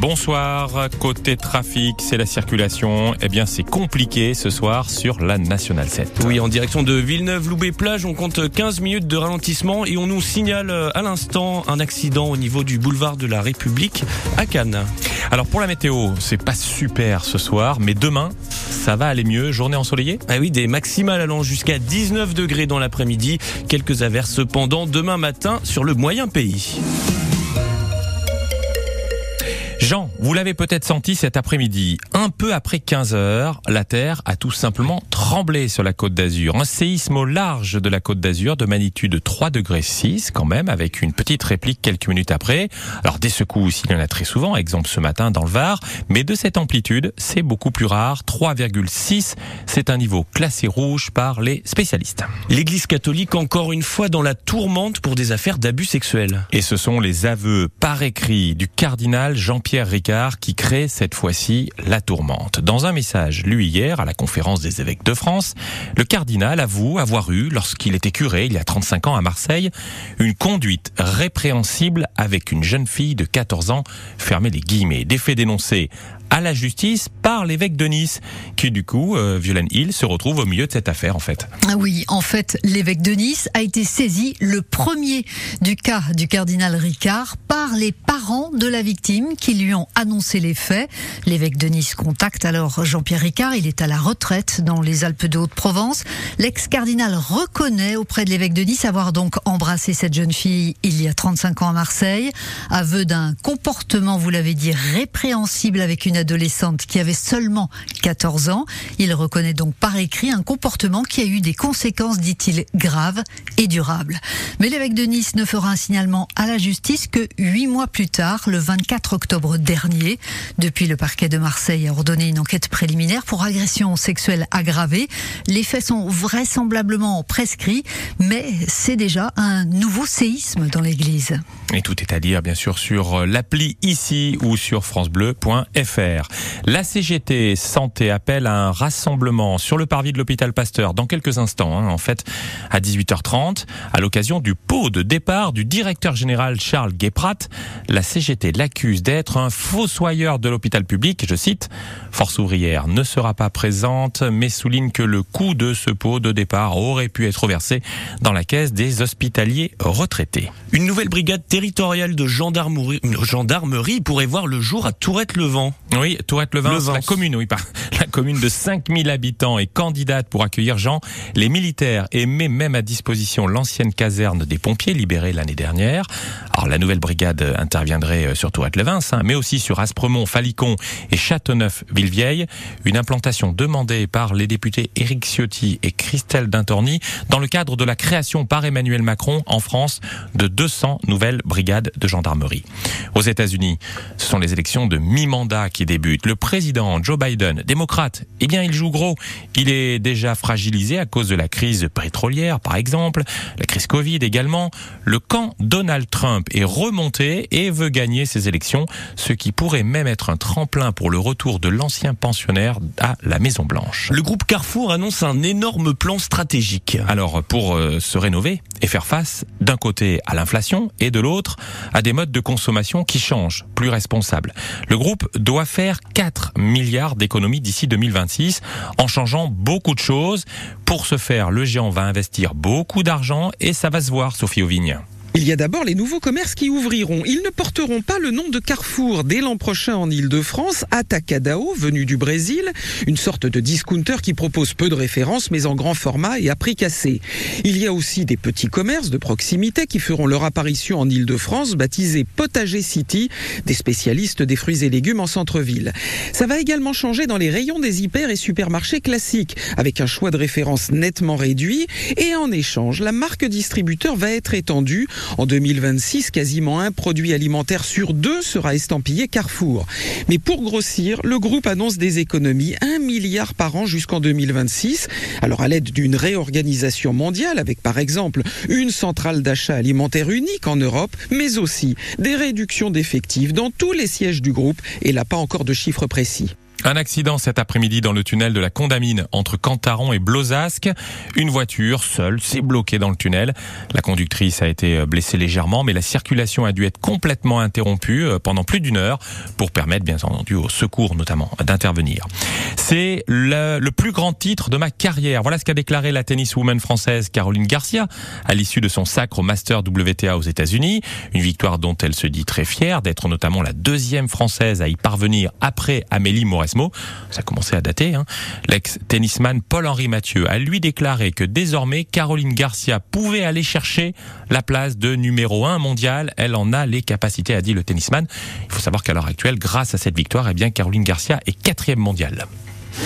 Bonsoir. Côté trafic, c'est la circulation. Eh bien, c'est compliqué ce soir sur la Nationale 7. Oui, en direction de Villeneuve-Loubet-Plage, on compte 15 minutes de ralentissement et on nous signale euh, à l'instant un accident au niveau du boulevard de la République à Cannes. Alors pour la météo, c'est pas super ce soir, mais demain, ça va aller mieux. Journée ensoleillée? Ah oui, des maximales allant jusqu'à 19 degrés dans l'après-midi. Quelques averses cependant demain matin sur le moyen pays. Jean, vous l'avez peut-être senti cet après-midi. Un peu après 15 heures, la Terre a tout simplement tremblé sur la côte d'Azur. Un séisme au large de la côte d'Azur de magnitude 3 degrés 6 quand même, avec une petite réplique quelques minutes après. Alors des secousses, il y en a très souvent, exemple ce matin dans le Var, mais de cette amplitude, c'est beaucoup plus rare. 3,6, c'est un niveau classé rouge par les spécialistes. L'Église catholique encore une fois dans la tourmente pour des affaires d'abus sexuels. Et ce sont les aveux par écrit du cardinal Jean-Pierre Ricard qui crée cette fois-ci la tourmente. Dans un message lu hier à la conférence des évêques de France, le cardinal avoue avoir eu, lorsqu'il était curé il y a 35 ans à Marseille, une conduite répréhensible avec une jeune fille de 14 ans, fermez les guillemets, des faits dénoncés à la justice par l'évêque de Nice, qui du coup, euh, Violaine Hill, se retrouve au milieu de cette affaire en fait. Ah oui, en fait, l'évêque de Nice a été saisi le premier du cas du cardinal Ricard par les parents de la victime qui lui ont annoncé les faits. L'évêque de Nice contacte alors Jean-Pierre Ricard, il est à la retraite dans les Alpes de Haute-Provence. L'ex-cardinal reconnaît auprès de l'évêque de Nice avoir donc embrassé cette jeune fille il y a 35 ans à Marseille, aveu d'un comportement, vous l'avez dit, répréhensible avec une adolescente qui avait seulement 14 ans. Il reconnaît donc par écrit un comportement qui a eu des conséquences, dit-il, graves et durables. Mais l'évêque de Nice ne fera un signalement à la justice que huit mois plus tard, le 24 octobre dernier. Depuis, le parquet de Marseille a ordonné une enquête préliminaire pour agression sexuelle aggravée. Les faits sont vraisemblablement prescrits, mais c'est déjà un nouveau séisme dans l'église. Et tout est à dire, bien sûr, sur l'appli ici ou sur francebleu.fr. La CGT Santé appelle à un rassemblement sur le parvis de l'hôpital Pasteur dans quelques instants, hein, en fait, à 18h30, à l'occasion du pot de départ du directeur général Charles Guéprat. La CGT l'accuse d'être un fossoyeur de l'hôpital public. Je cite, Force ouvrière ne sera pas présente, mais souligne que le coût de ce pot de départ aurait pu être versé dans la caisse des hospitaliers retraités. Une nouvelle brigade territoriale de gendarmerie, gendarmerie pourrait voir le jour à Tourette-le-Vent. Oui, Tourette-le-Vin, la commune, oui, pas, commune de 5000 habitants est candidate pour accueillir Jean. Les militaires et met même à disposition l'ancienne caserne des pompiers libérée l'année dernière. Alors la nouvelle brigade interviendrait euh, sur Tourette-le-Vin, hein, mais aussi sur Aspremont, Falicon et Châteauneuf-Villevieille. Une implantation demandée par les députés Éric Ciotti et Christelle Dintorni dans le cadre de la création par Emmanuel Macron en France de 200 nouvelles brigades de gendarmerie. Aux États-Unis, ce sont les élections de mi-mandat qui débute. Le président Joe Biden, démocrate, eh bien, il joue gros. Il est déjà fragilisé à cause de la crise pétrolière, par exemple, la crise Covid également. Le camp Donald Trump est remonté et veut gagner ses élections, ce qui pourrait même être un tremplin pour le retour de l'ancien pensionnaire à la Maison Blanche. Le groupe Carrefour annonce un énorme plan stratégique. Alors, pour euh, se rénover et faire face d'un côté à l'inflation et de l'autre à des modes de consommation qui changent, plus responsables. Le groupe doit faire 4 milliards d'économies d'ici 2026 en changeant beaucoup de choses. Pour ce faire, le géant va investir beaucoup d'argent et ça va se voir, Sophie Auvigne. Il y a d'abord les nouveaux commerces qui ouvriront. Ils ne porteront pas le nom de Carrefour. Dès l'an prochain en Ile-de-France, Atacadao, venu du Brésil, une sorte de discounter qui propose peu de références mais en grand format et à prix cassé. Il y a aussi des petits commerces de proximité qui feront leur apparition en Ile-de-France, baptisés Potager City, des spécialistes des fruits et légumes en centre-ville. Ça va également changer dans les rayons des hyper et supermarchés classiques, avec un choix de références nettement réduit et en échange, la marque distributeur va être étendue en 2026, quasiment un produit alimentaire sur deux sera estampillé Carrefour. Mais pour grossir, le groupe annonce des économies, 1 milliard par an jusqu'en 2026. Alors à l'aide d'une réorganisation mondiale, avec par exemple une centrale d'achat alimentaire unique en Europe, mais aussi des réductions d'effectifs dans tous les sièges du groupe, et là pas encore de chiffres précis. Un accident cet après-midi dans le tunnel de la Condamine entre Cantaron et Blozasque. Une voiture seule s'est bloquée dans le tunnel. La conductrice a été blessée légèrement, mais la circulation a dû être complètement interrompue euh, pendant plus d'une heure pour permettre, bien entendu, aux secours notamment d'intervenir. C'est le, plus grand titre de ma carrière. Voilà ce qu'a déclaré la tenniswoman française Caroline Garcia à l'issue de son sacre au Master WTA aux États-Unis. Une victoire dont elle se dit très fière d'être notamment la deuxième française à y parvenir après Amélie Mauresmo. Ça a commencé à dater. Hein. L'ex-tennisman Paul-Henri Mathieu a lui déclaré que désormais Caroline Garcia pouvait aller chercher la place de numéro un mondial. Elle en a les capacités, a dit le tennisman. Il faut savoir qu'à l'heure actuelle, grâce à cette victoire, eh bien Caroline Garcia est quatrième mondiale.